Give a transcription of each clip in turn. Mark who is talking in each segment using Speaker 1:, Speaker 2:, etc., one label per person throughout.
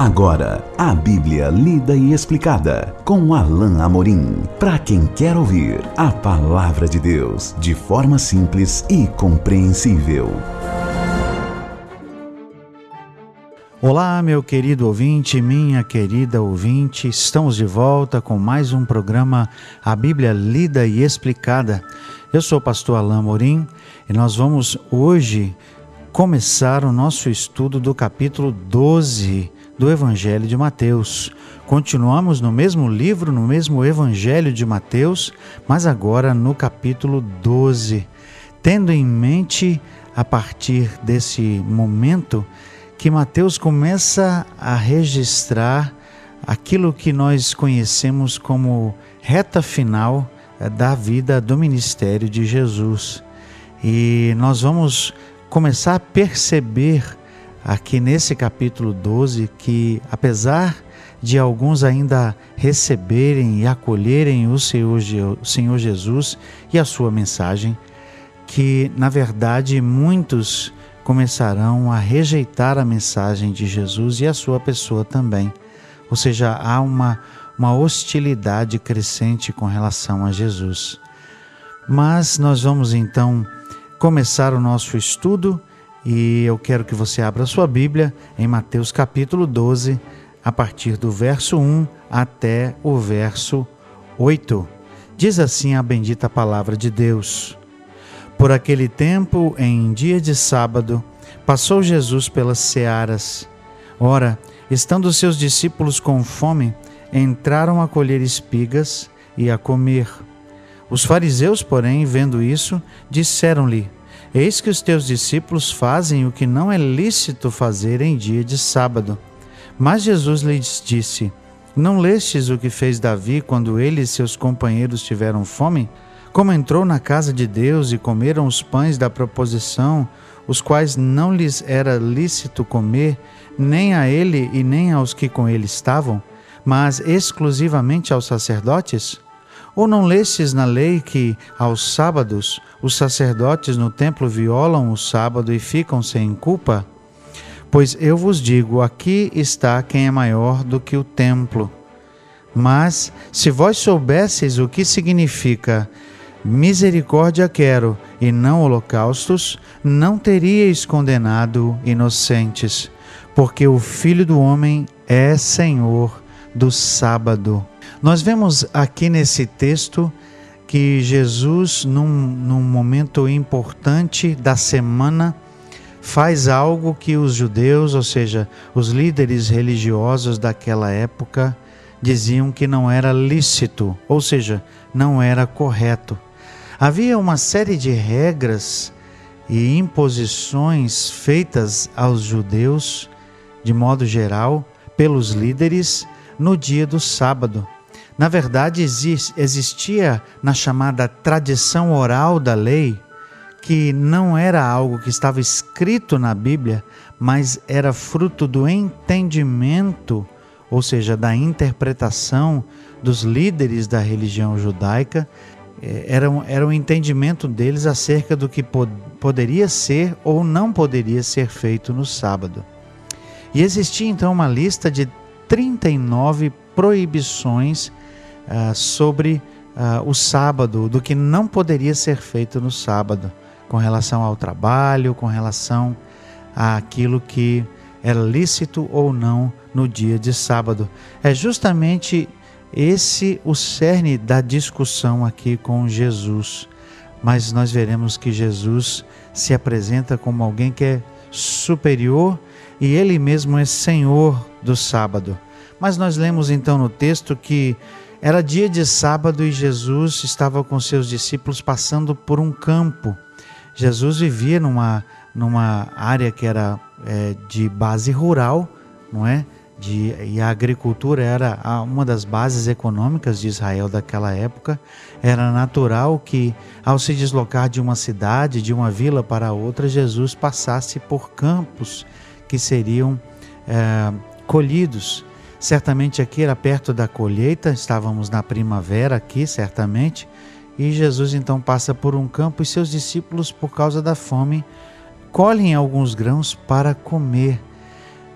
Speaker 1: Agora, a Bíblia lida e explicada com Alain Amorim. Para quem quer ouvir a palavra de Deus de forma simples e compreensível.
Speaker 2: Olá, meu querido ouvinte, minha querida ouvinte, estamos de volta com mais um programa A Bíblia Lida e Explicada. Eu sou o pastor Alain Morim e nós vamos hoje começar o nosso estudo do capítulo 12 do Evangelho de Mateus. Continuamos no mesmo livro, no mesmo Evangelho de Mateus, mas agora no capítulo 12, tendo em mente a partir desse momento que Mateus começa a registrar aquilo que nós conhecemos como reta final eh, da vida do ministério de Jesus. E nós vamos começar a perceber aqui nesse capítulo 12 que, apesar de alguns ainda receberem e acolherem o Senhor, Jesus e a sua mensagem, que na verdade muitos começarão a rejeitar a mensagem de Jesus e a sua pessoa também. Ou seja, há uma, uma hostilidade crescente com relação a Jesus. Mas nós vamos então começar o nosso estudo e eu quero que você abra sua Bíblia em Mateus capítulo 12, a partir do verso 1 até o verso 8. Diz assim a bendita palavra de Deus. Por aquele tempo, em dia de sábado, passou Jesus pelas searas. Ora, estando seus discípulos com fome, entraram a colher espigas e a comer. Os fariseus, porém, vendo isso, disseram-lhe: Eis que os teus discípulos fazem o que não é lícito fazer em dia de sábado. Mas Jesus lhes disse: Não lestes o que fez Davi quando ele e seus companheiros tiveram fome? como entrou na casa de Deus e comeram os pães da proposição, os quais não lhes era lícito comer, nem a ele e nem aos que com ele estavam, mas exclusivamente aos sacerdotes? Ou não lestes na lei que, aos sábados, os sacerdotes no templo violam o sábado e ficam sem culpa? Pois eu vos digo: aqui está quem é maior do que o templo. Mas, se vós soubesseis o que significa Misericórdia quero e não holocaustos, não teríeis condenado inocentes, porque o Filho do Homem é Senhor do sábado. Nós vemos aqui nesse texto que Jesus, num, num momento importante da semana, faz algo que os judeus, ou seja, os líderes religiosos daquela época, diziam que não era lícito, ou seja, não era correto. Havia uma série de regras e imposições feitas aos judeus, de modo geral, pelos líderes no dia do sábado. Na verdade, existia na chamada tradição oral da lei, que não era algo que estava escrito na Bíblia, mas era fruto do entendimento, ou seja, da interpretação dos líderes da religião judaica é, era um, era um entendimento deles acerca do que pod poderia ser ou não poderia ser feito no sábado. E existia então uma lista de 39 proibições uh, sobre uh, o sábado, do que não poderia ser feito no sábado, com relação ao trabalho, com relação àquilo que era lícito ou não no dia de sábado. É justamente esse o cerne da discussão aqui com Jesus. Mas nós veremos que Jesus se apresenta como alguém que é superior e ele mesmo é Senhor do sábado. Mas nós lemos então no texto que era dia de sábado e Jesus estava com seus discípulos passando por um campo. Jesus vivia numa, numa área que era é, de base rural, não é? de, e a agricultura era uma das bases econômicas de Israel daquela época, era natural que, ao se deslocar de uma cidade, de uma vila para outra, Jesus passasse por campos que seriam é, colhidos. Certamente aqui era perto da colheita, estávamos na primavera aqui, certamente, e Jesus então passa por um campo e seus discípulos, por causa da fome, colhem alguns grãos para comer.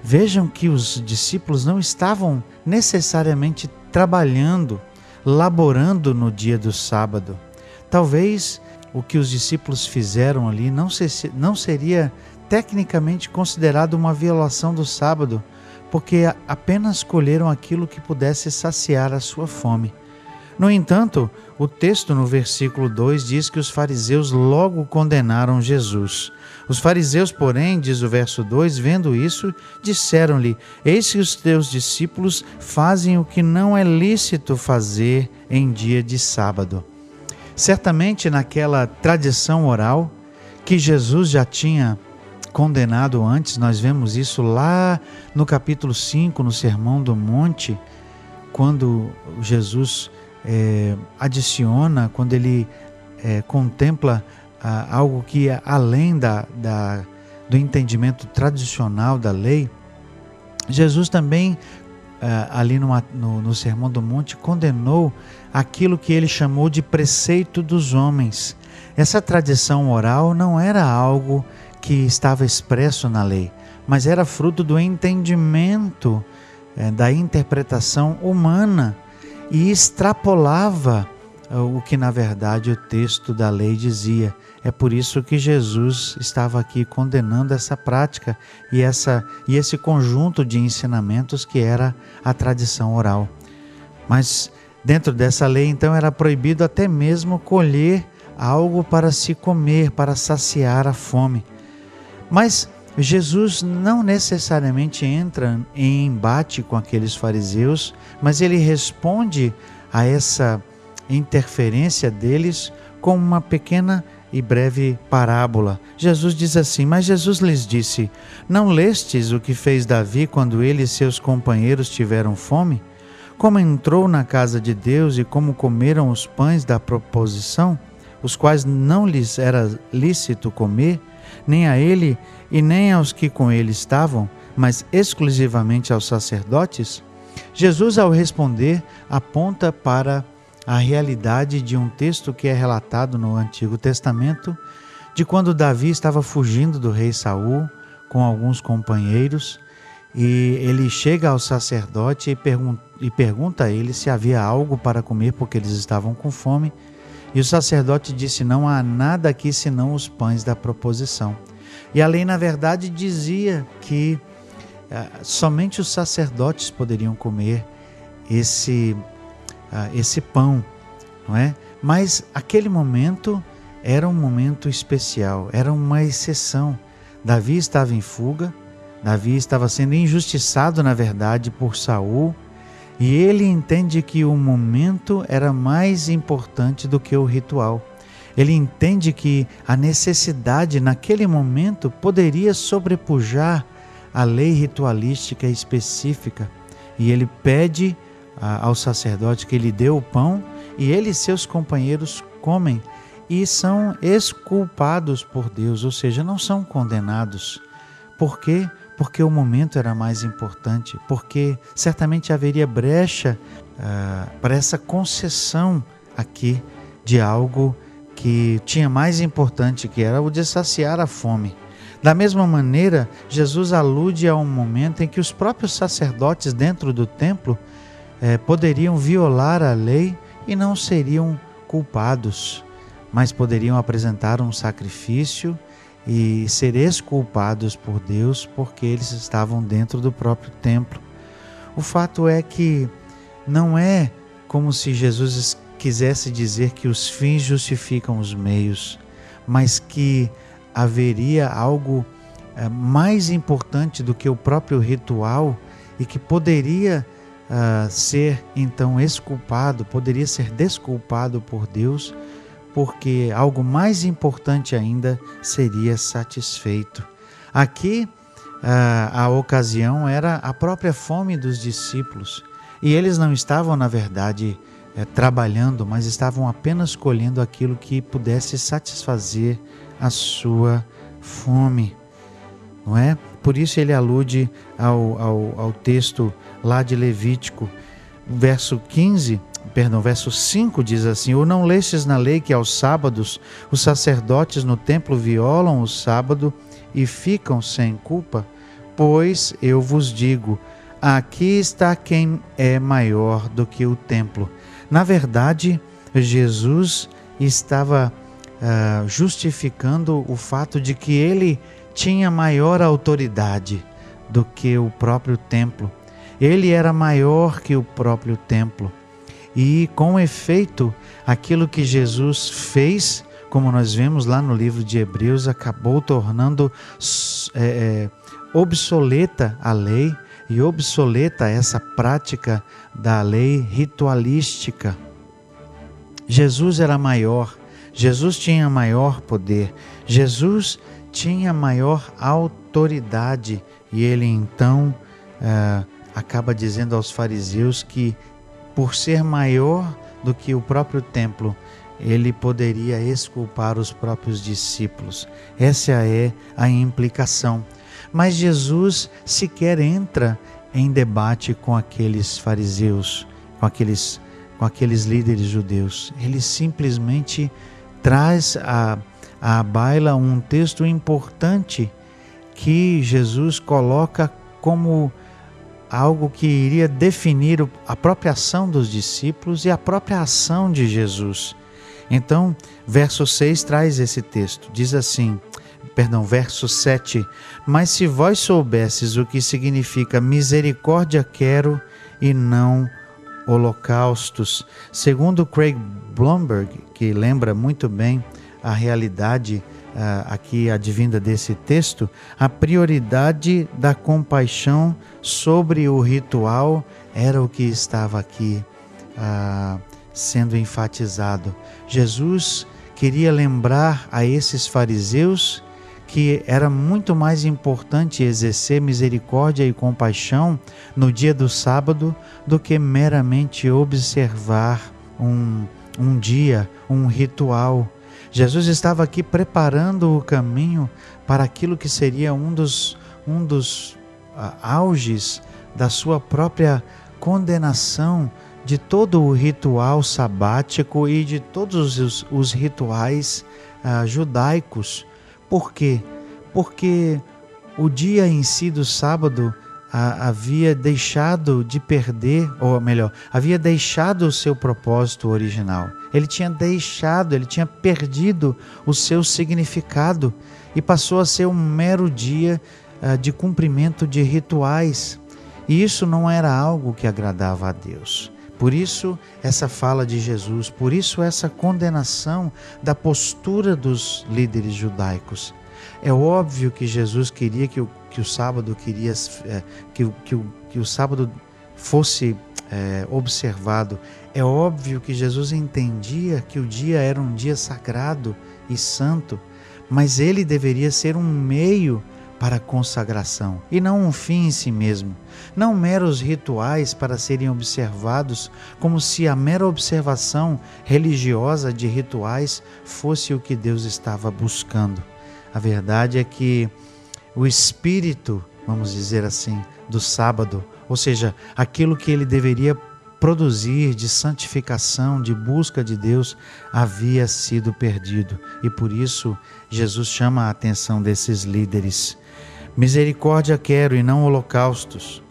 Speaker 2: Vejam que os discípulos não estavam necessariamente trabalhando, laborando no dia do sábado. Talvez o que os discípulos fizeram ali não, se, não seria tecnicamente considerado uma violação do sábado, porque apenas colheram aquilo que pudesse saciar a sua fome. No entanto, o texto no versículo 2 diz que os fariseus logo condenaram Jesus. Os fariseus, porém, diz o verso 2, vendo isso, disseram-lhe: Eis que os teus discípulos fazem o que não é lícito fazer em dia de sábado. Certamente naquela tradição oral que Jesus já tinha condenado antes, nós vemos isso lá no capítulo 5, no Sermão do Monte, quando Jesus é, adiciona, quando ele é, contempla ah, algo que é além da, da, do entendimento tradicional da lei, Jesus também, ah, ali numa, no, no Sermão do Monte, condenou aquilo que ele chamou de preceito dos homens. Essa tradição oral não era algo que estava expresso na lei, mas era fruto do entendimento, é, da interpretação humana e extrapolava eh, o que na verdade o texto da lei dizia. É por isso que Jesus estava aqui condenando essa prática e, essa, e esse conjunto de ensinamentos que era a tradição oral. Mas dentro dessa lei, então, era proibido até mesmo colher algo para se comer, para saciar a fome. Mas Jesus não necessariamente entra em embate com aqueles fariseus, mas ele responde a essa interferência deles com uma pequena e breve parábola. Jesus diz assim: Mas Jesus lhes disse: Não lestes o que fez Davi quando ele e seus companheiros tiveram fome? Como entrou na casa de Deus e como comeram os pães da proposição, os quais não lhes era lícito comer? Nem a ele e nem aos que com ele estavam, mas exclusivamente aos sacerdotes? Jesus, ao responder, aponta para a realidade de um texto que é relatado no Antigo Testamento, de quando Davi estava fugindo do rei Saul com alguns companheiros, e ele chega ao sacerdote e, pergun pergunta a ele se havia algo para comer, porque eles estavam com fome. E o sacerdote disse: Não há nada aqui senão os pães da proposição. E a lei, na verdade, dizia que uh, somente os sacerdotes poderiam comer esse, uh, esse pão, não é? Mas aquele momento era um momento especial, era uma exceção. Davi estava em fuga, Davi estava sendo injustiçado, na verdade, por Saul e ele entende que o momento era mais importante do que o ritual. Ele entende que a necessidade naquele momento poderia sobrepujar a lei ritualística específica. E ele pede ao sacerdote que lhe dê o pão e ele e seus companheiros comem e são exculpados por Deus, ou seja, não são condenados. Por quê? porque o momento era mais importante, porque certamente haveria brecha uh, para essa concessão aqui de algo que tinha mais importante, que era o de saciar a fome. Da mesma maneira, Jesus alude a um momento em que os próprios sacerdotes dentro do templo eh, poderiam violar a lei e não seriam culpados, mas poderiam apresentar um sacrifício e ser exculpados por Deus porque eles estavam dentro do próprio templo. O fato é que não é como se Jesus quisesse dizer que os fins justificam os meios, mas que haveria algo é, mais importante do que o próprio ritual e que poderia uh, ser então exculpado, poderia ser desculpado por Deus porque algo mais importante ainda seria satisfeito. Aqui, a, a ocasião era a própria fome dos discípulos e eles não estavam, na verdade, é, trabalhando, mas estavam apenas colhendo aquilo que pudesse satisfazer a sua fome. Não é? Por isso ele alude ao, ao, ao texto lá de Levítico, verso 15, perdão, verso 5 diz assim: Ou não lestes na lei que aos sábados os sacerdotes no templo violam o sábado e ficam sem culpa? pois eu vos digo: aqui está quem é maior do que o templo. Na verdade, Jesus estava uh, justificando o fato de que ele tinha maior autoridade do que o próprio templo. Ele era maior que o próprio templo. E, com efeito, aquilo que Jesus fez, como nós vemos lá no livro de Hebreus, acabou tornando é, é, obsoleta a lei e obsoleta essa prática da lei ritualística. Jesus era maior, Jesus tinha maior poder, Jesus tinha maior autoridade e ele então é, acaba dizendo aos fariseus que por ser maior do que o próprio templo, ele poderia exculpar os próprios discípulos. Essa é a implicação. Mas Jesus sequer entra em debate com aqueles fariseus, com aqueles, com aqueles líderes judeus. Ele simplesmente traz a baila um texto importante que Jesus coloca como algo que iria definir a própria ação dos discípulos e a própria ação de Jesus. Então, verso 6 traz esse texto. Diz assim: perdão, verso 7. Mas se vós soubesses o que significa misericórdia quero e não holocaustos, segundo Craig Blomberg, que lembra muito bem a realidade aqui advinda desse texto, a prioridade da compaixão sobre o ritual era o que estava aqui uh, sendo enfatizado. Jesus queria lembrar a esses fariseus que era muito mais importante exercer misericórdia e compaixão no dia do sábado do que meramente observar um, um dia, um ritual Jesus estava aqui preparando o caminho para aquilo que seria um dos, um dos uh, auges da sua própria condenação de todo o ritual sabático e de todos os, os rituais uh, judaicos. Por quê? Porque o dia em si do sábado havia deixado de perder, ou melhor, havia deixado o seu propósito original. Ele tinha deixado, ele tinha perdido o seu significado e passou a ser um mero dia uh, de cumprimento de rituais. E isso não era algo que agradava a Deus. Por isso, essa fala de Jesus, por isso, essa condenação da postura dos líderes judaicos. É óbvio que Jesus queria que o, que o sábado queria é, que, que, que o sábado fosse é, observado. É óbvio que Jesus entendia que o dia era um dia sagrado e santo, mas ele deveria ser um meio para consagração e não um fim em si mesmo. Não meros rituais para serem observados, como se a mera observação religiosa de rituais fosse o que Deus estava buscando. A verdade é que o espírito, vamos dizer assim, do sábado, ou seja, aquilo que ele deveria produzir de santificação, de busca de Deus, havia sido perdido. E por isso Jesus chama a atenção desses líderes. Misericórdia quero e não holocaustos,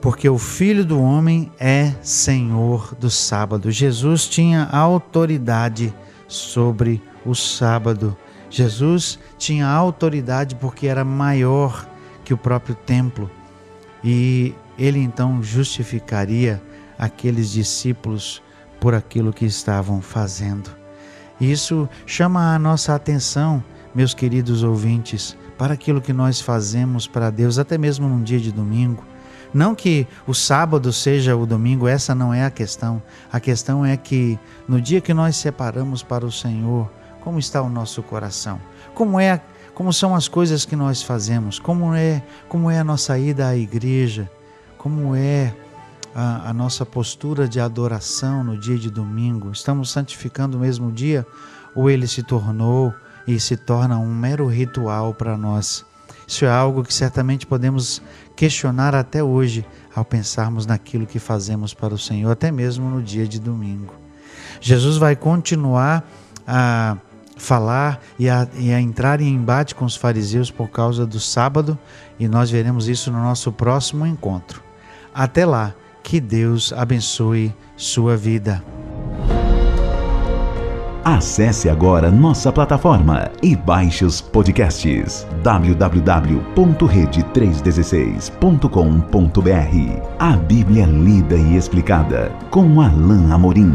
Speaker 2: porque o Filho do Homem é Senhor do sábado. Jesus tinha autoridade sobre o sábado. Jesus tinha autoridade porque era maior que o próprio templo e ele então justificaria aqueles discípulos por aquilo que estavam fazendo. Isso chama a nossa atenção, meus queridos ouvintes, para aquilo que nós fazemos para Deus, até mesmo num dia de domingo. Não que o sábado seja o domingo, essa não é a questão. A questão é que no dia que nós separamos para o Senhor, como está o nosso coração? Como é, como são as coisas que nós fazemos? Como é, como é a nossa ida à igreja? Como é a, a nossa postura de adoração no dia de domingo? Estamos santificando o mesmo dia ou ele se tornou e se torna um mero ritual para nós? Isso é algo que certamente podemos questionar até hoje ao pensarmos naquilo que fazemos para o Senhor, até mesmo no dia de domingo. Jesus vai continuar a falar e a, e a entrar em embate com os fariseus por causa do sábado, e nós veremos isso no nosso próximo encontro. Até lá, que Deus abençoe sua vida.
Speaker 1: Acesse agora nossa plataforma e baixe os podcasts www.rede316.com.br. A Bíblia lida e explicada com Alain Amorim.